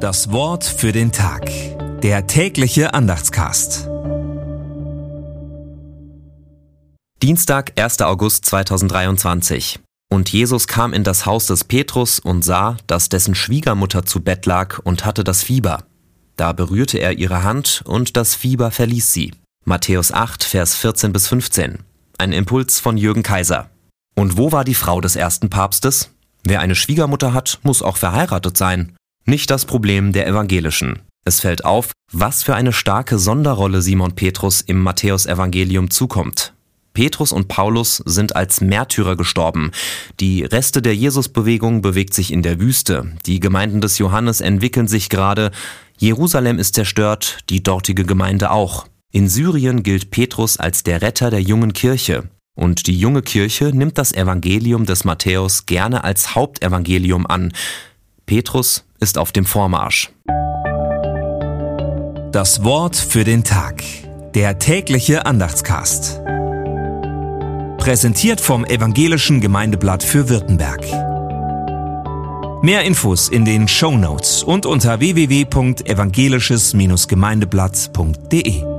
Das Wort für den Tag. Der tägliche Andachtscast. Dienstag, 1. August 2023. Und Jesus kam in das Haus des Petrus und sah, dass dessen Schwiegermutter zu Bett lag und hatte das Fieber. Da berührte er ihre Hand und das Fieber verließ sie. Matthäus 8, Vers 14 bis 15. Ein Impuls von Jürgen Kaiser. Und wo war die Frau des ersten Papstes? Wer eine Schwiegermutter hat, muss auch verheiratet sein. Nicht das Problem der Evangelischen. Es fällt auf, was für eine starke Sonderrolle Simon Petrus im Matthäusevangelium zukommt. Petrus und Paulus sind als Märtyrer gestorben. Die Reste der Jesusbewegung bewegt sich in der Wüste. Die Gemeinden des Johannes entwickeln sich gerade. Jerusalem ist zerstört, die dortige Gemeinde auch. In Syrien gilt Petrus als der Retter der jungen Kirche. Und die junge Kirche nimmt das Evangelium des Matthäus gerne als Hauptevangelium an. Petrus ist auf dem Vormarsch. Das Wort für den Tag. Der tägliche Andachtscast. Präsentiert vom Evangelischen Gemeindeblatt für Württemberg. Mehr Infos in den Show Notes und unter www.evangelisches-gemeindeblatt.de.